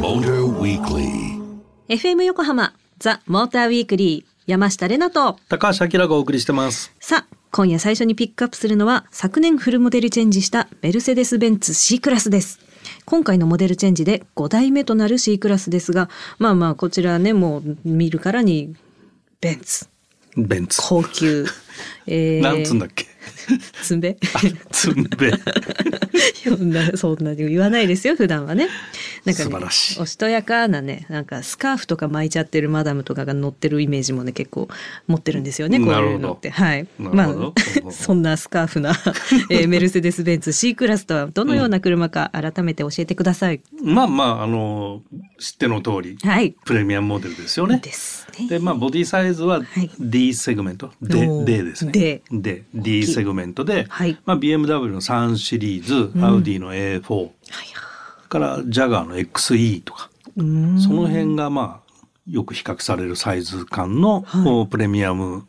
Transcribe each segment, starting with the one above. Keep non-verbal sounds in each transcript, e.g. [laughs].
Motor Weekly. FM 横浜ザ・モーターウィークリー山下れなと高橋明がお送りしてます。さあ今夜最初にピックアップするのは昨年フルモデルチェンジしたメルセデス・ベンツ C クラスです今回のモデルチェンジで5代目となる C クラスですがまあまあこちらねもう見るからにベンツベンツ。高級 [laughs] えーなんつうんだっけ？[laughs] つんべ？つんべ。[laughs] そんなそんなに言わないですよ普段はね。なんかね素晴らしい。おしとやかなねなんかスカーフとか巻いちゃってるマダムとかが乗ってるイメージもね結構持ってるんですよねこういうのって。はい。まあ [laughs] そんなスカーフな、えーメルセデス・ベンツ C クラスとはどのような車か改めて教えてください、まあまあ、あの、知っての通り、はい。プレミアムモデルですよね。です。ねで、まあ、ボディサイズははい。D セグメント。で、おー。D ですね。D D。D セグメントで、はい。まあ、BMW の3シリーズ、アウディの A4、はいからジャガーの XE とか、うーん。その辺がまあ、よく比較されるサイズ感の、はい。プレミアム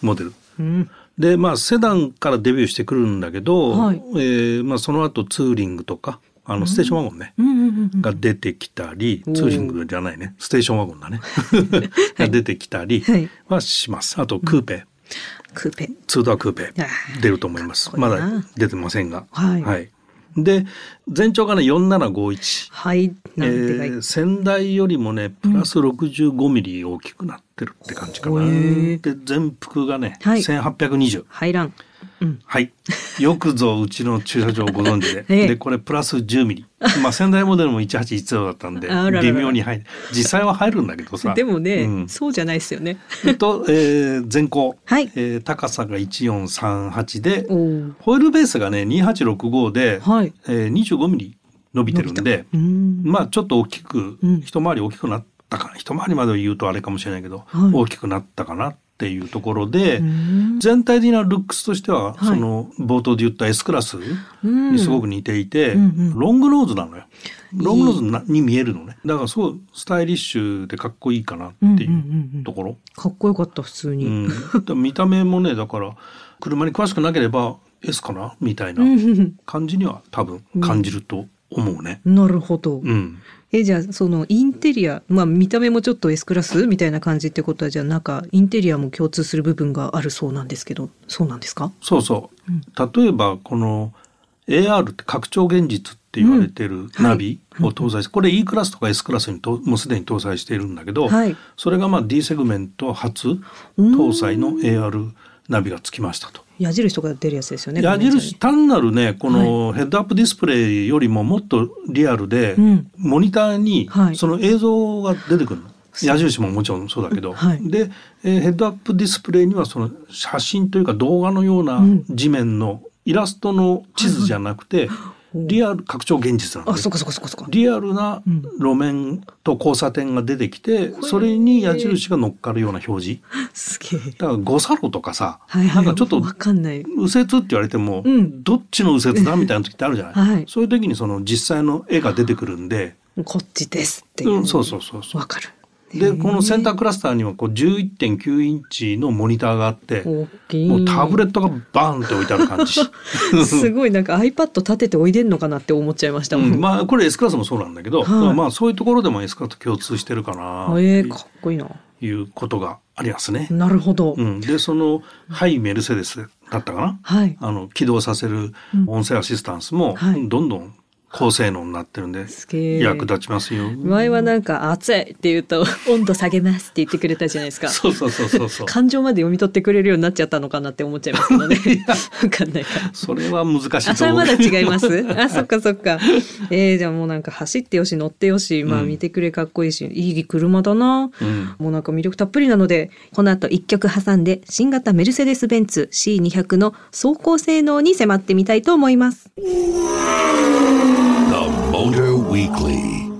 モデル。うん。でまあセダンからデビューしてくるんだけど、はい。えーまあ、その後ツーリングとかあのステーションワゴンね、うん。うんうんうんが出てきたり、ツーリングじゃないね。ステーションワゴンだね。[laughs] が出てきたりはい。はします。あとクーペ、クーペ。ツードアクーペ。出ると思います。まだ出てませんが。はい。で全長がね4751。はい。えー先代よりもねプラス65ミリ大きくなってるって感じかな。ほえーで全幅がね、はい。1820。入らんうんはい。よくぞうちの駐車場をご存知で。[laughs] ええで、これプラス10ミリ。まあ、仙台モデルも1810だったんで微妙に入る。実際は入るんだけどさ。でもね、うんそうじゃないですよねと、えー前高。はいえー高さが1438で、ホイールベースがね、2865で、はいえー25ミリ伸びてるんで、まあ、ちょっと大きくうん、一回り大きくなったかな。一回りまで言うとあれかもしれないけど、はい大きくなったかなっていうところで、全体的なルックスとしては、はい。その冒頭で言った S クラスうん。にすごく似ていて、ロングノーズなのよ。ロングノーズなに見えるのね。だからすごいスタイリッシュでかっこいいかなっていうところ。かっこよかった普通に、うん。見た目もね、だから車に詳しくなければ S かなみたいなうん。感じには多分感じると思うね。なるほど、うん。えじゃあそのインテリアまあ見た目もちょっと S クラスみたいな感じってことはじゃあなんかインテリアも共通する部分があるそうなんですけどそうなんですか？そうそう。例えばこの AR って拡張現実って言われてるナビを搭載して、これ E クラスとか S クラスにともうすでに搭載しているんだけど、はいそれがまあ D セグメント初搭載の AR ナビがつきましたと。矢印とか出るやつですよね矢印単なるねこのヘッドアップディスプレイよりももっとリアルで、うん。モニターにはい。その映像が出てくるの。矢印ももちろんそうだけど、はい。で、えーヘッドアップディスプレイにはその写真というか動画のようなうん。地面のイラストの地図じゃなくて、リアル拡張現実なのね。あそっかそっかそっかそリアルなうん。路面と交差点が出てきて、それに矢印が乗っかるような表示。すげえ。だから五差路とかさ、はいはい。なんかちょっとわかんない。右折って言われても、うん。どっちの右折だみたいな時ってあるじゃない、[laughs] はいそういう時にその実際の絵が出てくるんで、こっちですっていう、うん、そうそうそうそう。わかるでこのセンタークラスターにはこう11.9インチのモニターがあってもうタブレットがバーンって置いてある感じ、[laughs] すごいなんか iPad 立てておいでんのかなって思っちゃいました。もん、うん、まあこれ S クラスもそうなんだけど、はい。まあそういうところでも S クラスと共通してるかなえー、かっこいいな。ということがありますね。なるほど、うん、でそのハイメルセデスだったかな、はい。あの起動させる音声アシスタンスもはい。どんどん高性能になってるんで、役立ちますよ。前はなんか暑いって言うと [laughs] 温度下げますって言ってくれたじゃないですかそうそうそうそうそう。感情まで読み取ってくれるようになっちゃったのかなって思っちゃいますけどね [laughs] わかんないからそれは難しいあ、と思う。それまだ違います？あ、[laughs] そっかそっか。えー、じゃあもうなんか走ってよし乗ってよし、まあうん見てくれかっこいいし、いい車だな。うんもうなんか魅力たっぷりなので、この後一曲挟んで新型メルセデス・ベンツ C200 の走行性能に迫ってみたいと思います。The Motor Weekly.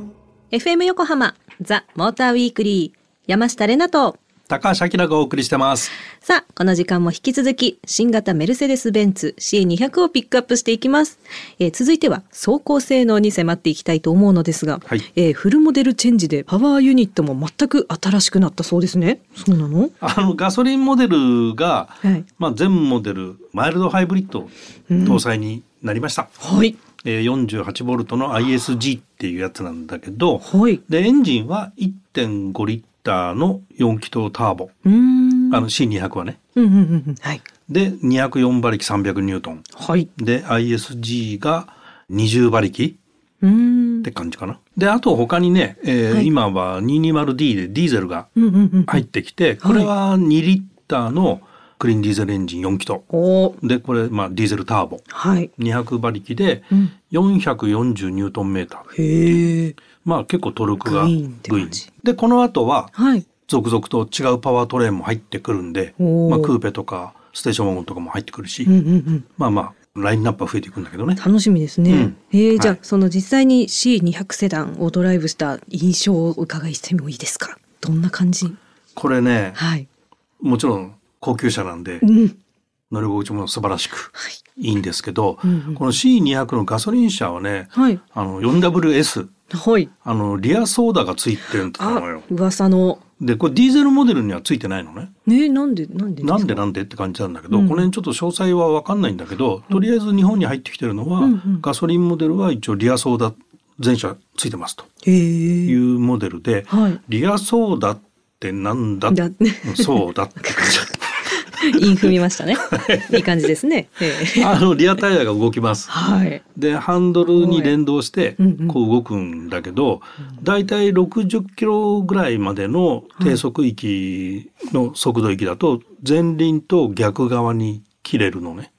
FM 横浜ザ・モーターウィークリー山下れなと高橋明がお送りしてます。さあ、この時間も引き続き、新型メルセデス・ベンツ C200 をピックアップしていきます。えー続いては、走行性能に迫っていきたいと思うのですが、はいえーフルモデルチェンジでパワーユニットも全く新しくなったそうですね。そうなの？あのガソリンモデルが、はいまあ全モデルマイルドハイブリッド搭載になりました。はい。えー、48ボルトの ISG っていうやつなんだけど、はい。で、エンジンは1.5リッターの4気筒ターボ。あの C200 はね。うんうんうんうん。はい。で、204馬力300ニュートン。はい。で、ISG が20馬力って。感じかな。で、あと他にね、えーはい今は 220D でディーゼルが。入ってきて、これは2リッターのクリーンディーゼルエンジン4気筒。で、これ、まあ、ディーゼルターボ。はい。200馬力でうん440ニュートンメーター。へえ。まあ結構トルクがグイーンで、この後ははい。続々と違うパワートレーンも入ってくるんで、まあクーペとかステーションワゴンとかも入ってくるし、うんうんうん。まあまあラインナップは増えていくんだけどね。楽しみですね。うんえーじゃあ、はいその実際に C200 セダンをドライブした印象をお伺いしてもいいですか？どんな感じ？これね、はい。もちろん高級車なんでうん。乗り心地も素晴らしくはい。いいんですけど、うんうんこの C200 のガソリン車はね、はい。あの 4WS、はい。あのリアソーダがついてるんだあのよ。、噂の。で、これディーゼルモデルにはついてないのね。ねなんで、なんでなんでななんでって感じなんだけど、うんこの辺ちょっと詳細は分かんないんだけど、とりあえず日本に入ってきてるのは、うんうんガソリンモデルは一応リアソーダ全車ついてますとへいえ。うモデルで、はい。リアソーダってなんだ？そうだって感イ [laughs] ン踏みましたね。いい感じですね。あのリアタイヤが動きます。はい。でハンドルに連動してこう動くんだけど、だいたい60キロぐらいまでの低速域の速度域だと前輪と逆側に切れるのね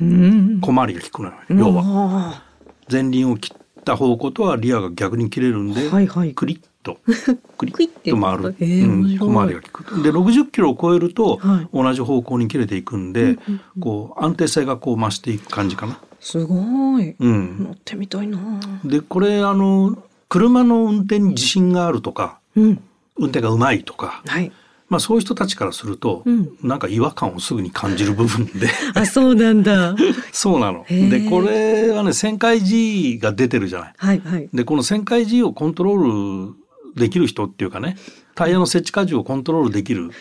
うん。小回りが利くのよ要は。は。前輪を切った方向とはリアが逆に切れるんで、はいはいクリッと [laughs] クリッと回る、うん小回りが利くで60キロを超えるとはい同じ方向に切れていくんで、こう安定性がこう増していく感じかな。すごい。うん、乗ってみたいな。でこれあの車の運転に自信があるとかうん。運転がうまいとか、はい。まあ、そういう人たちからすると、うんなんか違和感をすぐに感じる部分であ、そうなんだ。[laughs] そうなの。でこれはね旋回 G が出てるじゃない。はいはい。でこの旋回 G をコントロールできる人っていうかねタイヤの設置荷重をコントロールできる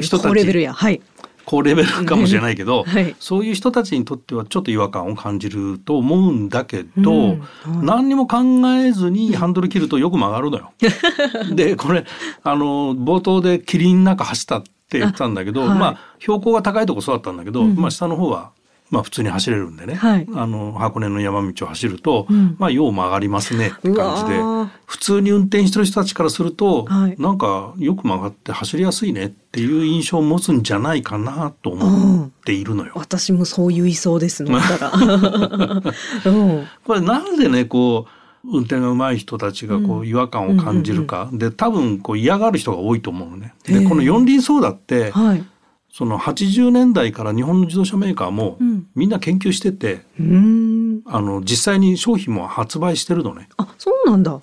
人たち。高レベルや。はい。高レベルかもしれないけど、[laughs] はい。そういう人たちにとってはちょっと違和感を感じると思うんだけど、うん。はい。何にも考えずにハンドル切るとよく曲がるのよ。[laughs] でこれあの冒頭で霧の中走ったって言ってたんだけど、まあ標高が高いとこそうだったんだけど、うん。まあ下の方はまあ普通に走れるんでね、はい。あの箱根の山道を走ると、うん。まあよう曲がりますね。って感じで。普通に運転してる人たちからすると、はい。なんかよく曲がって走りやすいねっていう印象を持つんじゃないかなと思っているのよ。私もそう言いそうです乗ったら。うん。これなんでねこう運転が上手い人たちがこう違和感を感じるか、で多分こう嫌がる人が多いと思うのね。でこの四輪ソーダってはい。その80年代から日本の自動車メーカーもうんみんな研究してて、うーん。あの実際に商品も発売してるのね。あ、そうなんだ。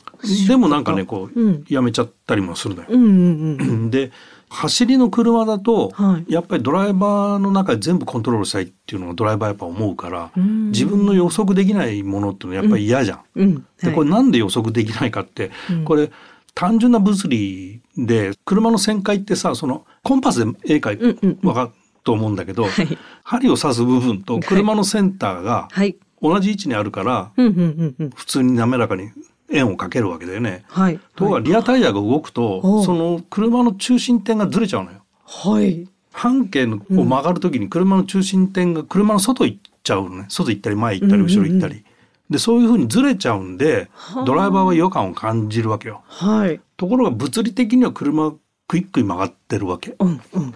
でもなんかねこう、うんやめちゃったりもするのよ。うんうんうん。[laughs] で走りの車だと、はいやっぱりドライバーの中で全部コントロールしたいっていうのがドライバーやっぱ思うから、うん自分の予測できないものっていうのはやっぱり嫌じゃん。うん。でこれなんで予測できないかって、うんこれ単純な物理で車の旋回ってさそのコンパスで絵描いわかると思うんだけど、はい針を刺す部分と車のセンターがはい。同じ位置にあるから。普通に滑らかに円を描けるわけだよね。はい。ところがリアタイヤが動くと、その車の中心点がずれちゃうのよ。はい。半径のを曲がるときに車の中心点が車の外行っちゃうのね外行ったり前行ったり後ろ行ったり、でそういうふうにずれちゃうんではあ。ドライバーは違和感を感じるわけよ。はい。ところが物理的には車はクイックに曲がってるわけ。うんうん。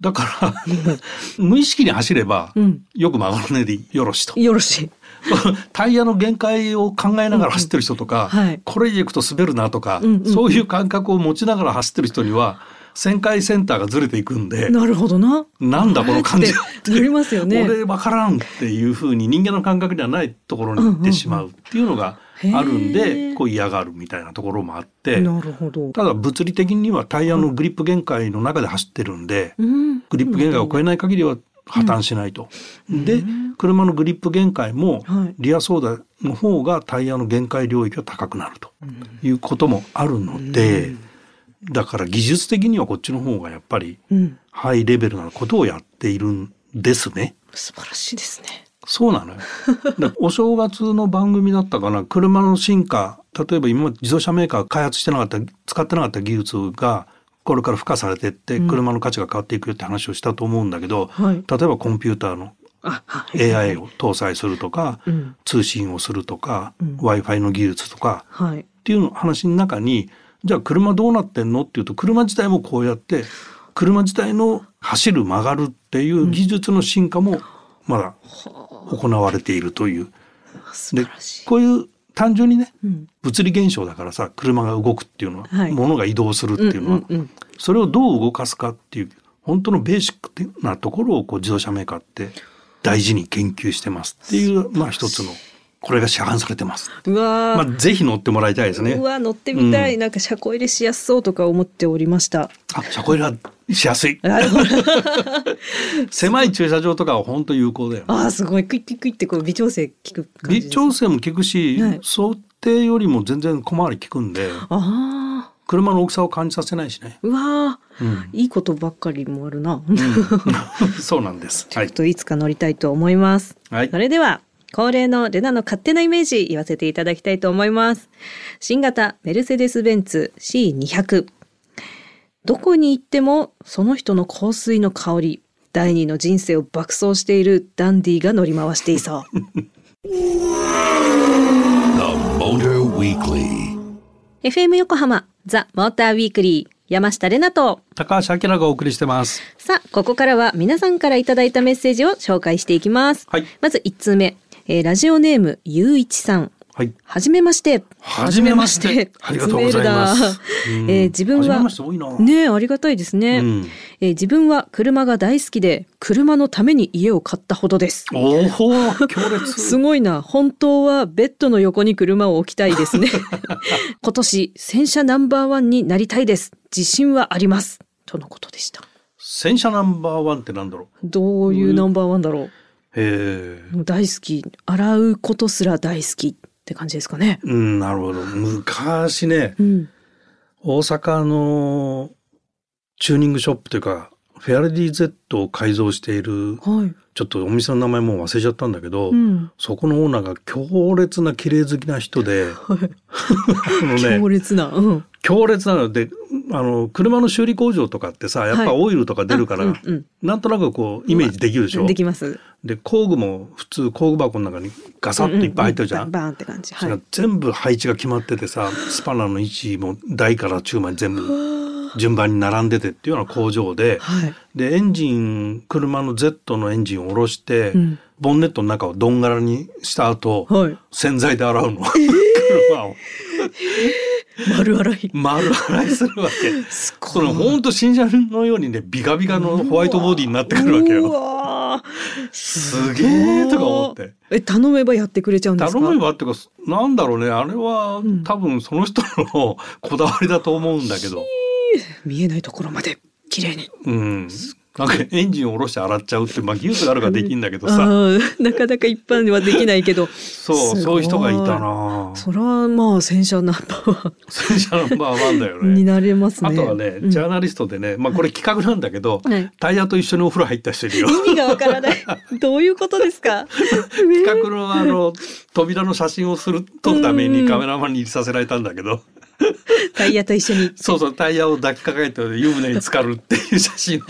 だから無意識に走ればうん。よく曲がるねでよろしと。よろしい。[laughs] タイヤの限界を考えながら走ってる人とか、うんうんはい。これ以上行くと滑るなとか、うんうん。そういう感覚を持ちながら走ってる人には旋回センターがずれていくんでなるほどな。なんだこの感じ。[laughs] ってなりますよね。俺分からんっていうふうに人間の感覚ではないところに行ってしまうっていうのがあるんへでーこう嫌がるみたいなところもあって。なるほど。ただ物理的にはタイヤのグリップ限界の中で走ってるんでうん。グリップ限界を超えない限りは破綻しないと。で車のグリップ限界もはい。リアソーダの方がタイヤの限界領域が高くなるということもあるのでだから技術的にはこっちの方がやっぱりうん。ハイレベルなことをやっているんですね。素晴らしいですね。そうなのよ。[laughs] でお正月の番組だったかな、車の進化、例えば今自動車メーカーが開発してなかった、使ってなかった技術が、これから付加されてって、車の価値が変わっていくよって話をしたと思うんだけど、はい例えばコンピューターの。AI を搭載するとか、うん通信をするとか、うん Wi-Fi の技術とか、はい。っていうの話の中に、じゃあ車どうなってんの？っていうと、車自体もこうやって、車自体の走る曲がるっていう技術の進化もまだ行われているという。素で。こういう単純にね、うん。物理現象だからさ車が動くっていうのは、はい。物が移動するっていうのは、うんうんうん。それをどう動かすかっていう本当のベーシックなところをこう自動車メーカーって大事に研究してますっていうまあ一つのこれが市販されてます。うわまーあぜひ乗ってもらいたいですねう。わ乗ってみたい、うんなんか車庫入れしやすそうとか思っておりました。あ車庫入れはしやすい。[laughs] なるほど。[laughs] 狭い駐車場とかは本当有効だよね。ああすごいクイックイックイってこう微調整効く。微調整も効くし、はい想定よりも全然小回り効くんでああ車の大きさを感じさせないしね。うわーうんいいことばっかりもあるな。[laughs] そうなんです。はいちょっ。といつか乗りたいと思います。はいそれでは、恒例のレナの勝手なイメージ言わせていただきたいと思います。新型メルセデス・ベンツ C200。どこに行ってもその人の香水の香り、第二の人生を爆走しているダンディが乗り回していそう。The Motor Weekly. FM 横浜ザ・モーターウィークリー山下れなと高橋明がお送りしてます。さあ、ここからは皆さんからいただいたメッセージを紹介していきます。はいまず1通目、えーラジオネームゆういちさん。はい。はじめまして。はじめましてありがとうございますえー自分ははねえありがたいですね、うんえー自分は車が大好きで車のために家を買ったほどです。おお、強烈。[laughs] すごいな。本当はベッドの横に車を置きたいですね。[laughs] 今年洗車ナンバーワンになりたいです。自信はあります。とのことでした。洗車ナンバーワンってなんだろう。どういうナンバーワンだろう。へえ。大好き洗うことすら大好きって感じですかね。うん、なるほど。昔ね、うん。大阪のチューニングショップというか、フェアレディ Z を改造している、はい。ちょっとお店の名前もう忘れちゃったんだけど、うん。そこのオーナーが強烈な綺麗好きな人で、[laughs] あのね強、烈な。うん。強烈なので、あの、車の修理工場とかってさ、やっぱはいオイルとか出るから、あうんうんなんとなくこう、イメージできるでしょ、できます。で、工具も普通工具箱の中にガサッといっぱい入ってるじゃん。ううバンバンって感じ。はい。全部配置が決まっててさ、スパナの位置も大から中まで全部順番に並んでてっていうような工場で、はい。で、エンジン、車の Z のエンジンを下ろして、うんボンネットの中をどんがらにした後、はい。洗剤で洗うの。[laughs] 車を。丸洗い。丸洗いするわけ。すごいそのほんと新車のようにね、ビカビカのホワイトボディになってくるわけうよ。すげえとか思って。え、頼めばやってくれちゃうんですか？頼めばっていうか、なんだろうね、あれはん多分その人のこだわりだと思うんだけど。見えないところまで綺麗に。うん。なんかエンジンを下ろして洗っちゃうって、まあ技術があるからできんだけどさ。なかなか一般はできないけど。そう、そういう人がいたなそれはまあ洗車ナンバーワ洗車ナンバーワンだよンにね。なれますね。あとはね、うんジャーナリストでね、まあこれ企画なんだけど、はいタイヤと一緒にお風呂入った人いるよ。意味がわからない。[laughs] どういうことですか？企画のあの、扉の写真をする、撮るためにカメラマンに入れさせられたんだけど、[laughs] タイヤと一緒にそうそう、タイヤを抱きかかえて湯船に浸かるっていう写真をね、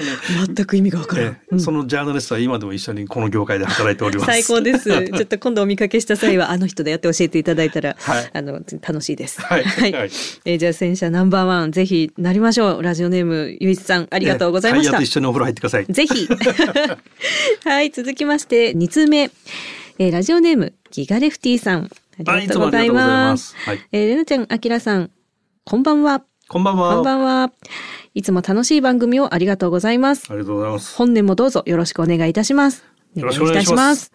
全く意味がわからん。うんえそのジャーナリストは今でも一緒にこの業界で働いております。最高です。[laughs] ちょっと今度お見かけした際はあの人だよって教えていただいたら、はいあの楽しいです。はいはいえーじゃあ戦車ナンバーワンぜひなりましょう。ラジオネームゆいちさんありがとうございましたタイヤと一。緒にお風呂入ってください。ぜひ。[laughs] はい、続きまして、2通目。えーラジオネーム、ギガレフティさん。あはいりがとうございま。ますすはいえーレナちゃん、あきらさん、こんばんは。こんばんは。こんばんは。いつも楽しい番組をありがとうございます。ありがとうございます。本年もどうぞよろしくお願いいたします。よろしくお願いします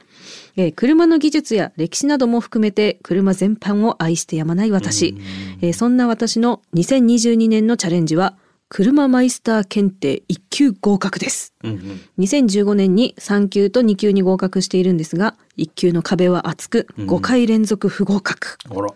えー車の技術や歴史なども含めて車全般を愛してやまない私。えーそんな私の2022年のチャレンジは車マイスター検定1級合格です。うんうん。2015年に3級と2級に合格しているんですが、1級の壁は厚く、5回連続不合格。あら。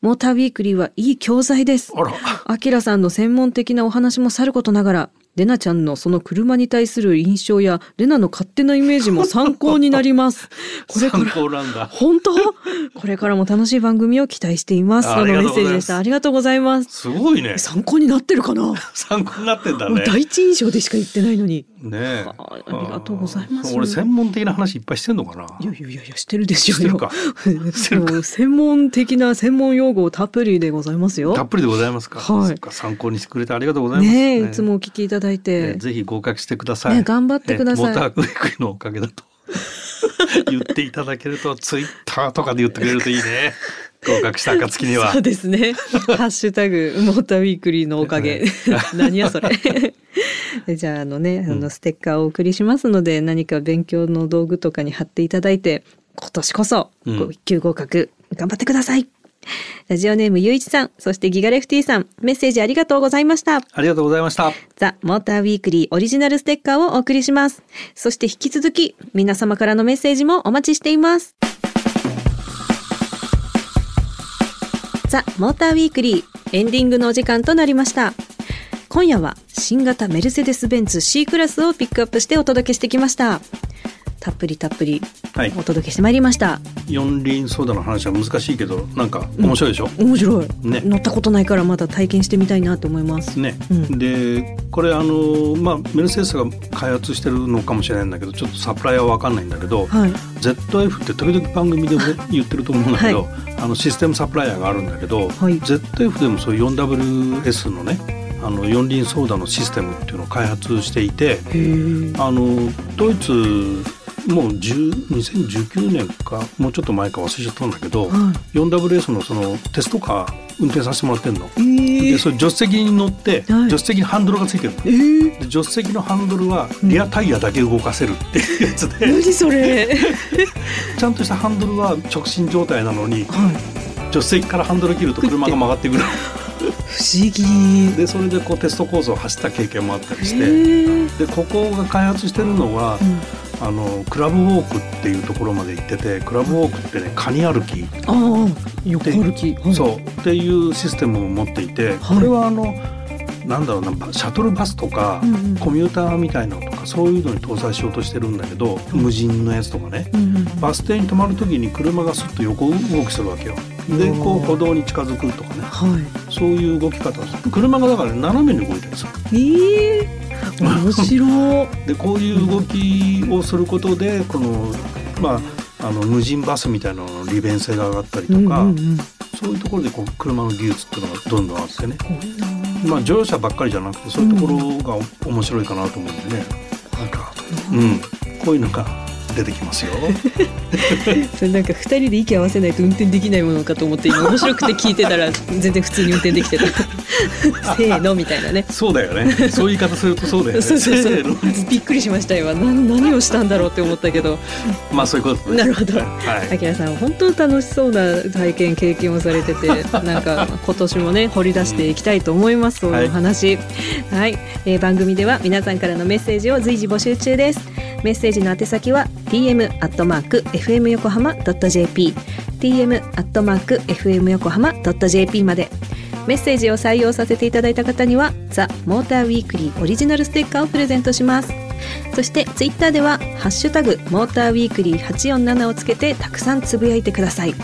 モーターウィークリーはいい教材です。あら。アキラさんの専門的なお話もさることながら、レナちゃんのその車に対する印象やレナの勝手なイメージも参考になります。[laughs] これか参ら考なんだ。本当？[laughs] これからも楽しい番組を期待しています。そのメッセージでした。ありがとうございます。すごいね。参考になってるかな、[laughs] 参考になってんだね。第一印象でしか言ってないのに。ねあありがとうございます俺専門的な話いっぱいしてんのかな？いやいやいやしてるでしょう専門的な専門用語たっぷりでございますよ。たっぷりでございますか？はい参考にしてくれてありがとうございます。ねえ、いつもお聞きいただいて。ねぜひ合格してください。ね頑張ってくださいねモータークリックのおかげだと [laughs] 言っていただけると、ツイッターとかで言ってくれるといいね。合格した暁にはそう。ですね。ハッシュタグ、モーターウィークリーのおかげ。[laughs] 何やそれ。[laughs] じゃあ、あのね、あの、ステッカーをお送りしますので、何か勉強の道具とかに貼っていただいて、今年こそ、一級合格、頑張ってください。[laughs] ラジオネームゆういちさん、そしてギガレフティさん、メッセージありがとうございました。ありがとうございました。ザ・モーターウィークリーオリジナルステッカーをお送りします。そして引き続き皆様からのメッセージもお待ちしています。ザ・モーターウィークリーエンディングのお時間となりました。今夜は新型メルセデス・ベンツ C クラスをピックアップしてお届けしてきました。たっぷりたっぷりはいお届けしてまいりました。四輪ソーダの話は難しいけど、なんか面白いでしょ？面白い。ね乗ったことないからまだ体験してみたいなと思います。ね、うんでこれあのまあメルセデスが開発してるのかもしれないんだけどちょっとサプライヤーは分かんないんだけど、はい。ZF って時々番組でも言ってると思うんだけど、あのシステムサプライヤーがあるんだけど、はい ZF でもそういう 4WS のねあの四輪ソーダのシステムっていうのを開発していて。あのドイツもう10 2019年かもうちょっと前か忘れちゃったんだけど、は 4WS のそのテストカー運転させてもらってんの。い。えでそれ助手席に乗って、はい助手席にハンドルがついてるのえーで助手席のハンドルはリアタイヤだけ動かせるっていうやつで、何それ。[laughs] ちゃんとしたハンドルは直進状態なのにはい。助手席からハンドル切ると車が曲がってくる不思議。でそれでこうテストコースを走った経験もあったりしへてー。でここが開発してるのは、うん。あのクラブウォークっていうところまで行っててクラブウォークってねカニ歩き、ああ、横歩き。はい。そう。っていうシステムを持っていて、はい。これはあのなんだろうなシャトルバスとか、うんうん。コミューターみたいなのとかそういうのに搭載しようとしてるんだけど、無人のやつとかね、うんうんバス停に止まる時に車がスッと横動きするわけよ。でうんこう歩道に近づくとかね。はそういう動き方。車がだから斜めに動いたりする。い。ええ面白い。[laughs] でこういう動きをすることでこのまああの無人バスみたいなのの利便性が上がったりとか、うんうんうん。そういうところでこう車の技術っていうのがどんどんあってね、まあ乗用車ばっかりじゃなくてそういうところが面白いかなと思うんでね、なんか、うん、こういうのが出てきますよ。[laughs] それなんか二人で息合わせないと運転できないものかと思って今面白くて聞いてたら全然普通に運転できてた。[laughs] せーのみたいなね。そうだよね。そういう言い方するとそうだよね。[laughs] そうそうそう。びっくりしました今。何何をしたんだろうって思ったけど。まあそういうことです。なるほど。はい。あきらさん本当楽しそうな体験経験をされててなんか今年もね掘り出していきたいと思います、そういう話。はい、えー番組では皆さんからのメッセージを随時募集中ですメッセージの宛先は tm アットマーク fm 横浜 .jp tm アットマーク fm 横浜 .jp までメッセージを採用させていただいた方にはザ・モーターウィークリーオリジナルステッカーをプレゼントしますそしてツイッターでは「ハッシュタグモーターウィークリー847」をつけてたくさんつぶやいてください。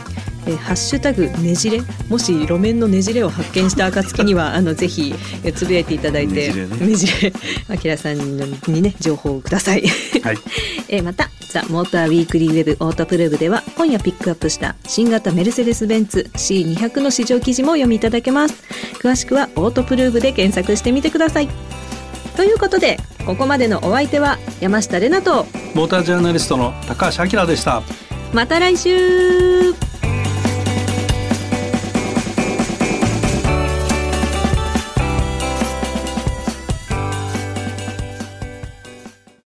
えーハッシュタグねじれもし路面のねじれを発見した暁には [laughs] あのぜひえーつぶやいていただいてねじれねねじれあきらさんにね情報をください。はい。[laughs] えーまた「ザ・モーターウィークリーウェブオートプルーブ」では今夜ピックアップした新型メルセデス・ベンツ C200 の市場記事も読みいただけます詳しくはオートプルーブで検索してみてくださいということでここまでのお相手は山下れなとモータージャーナリストの高橋明でした。また来週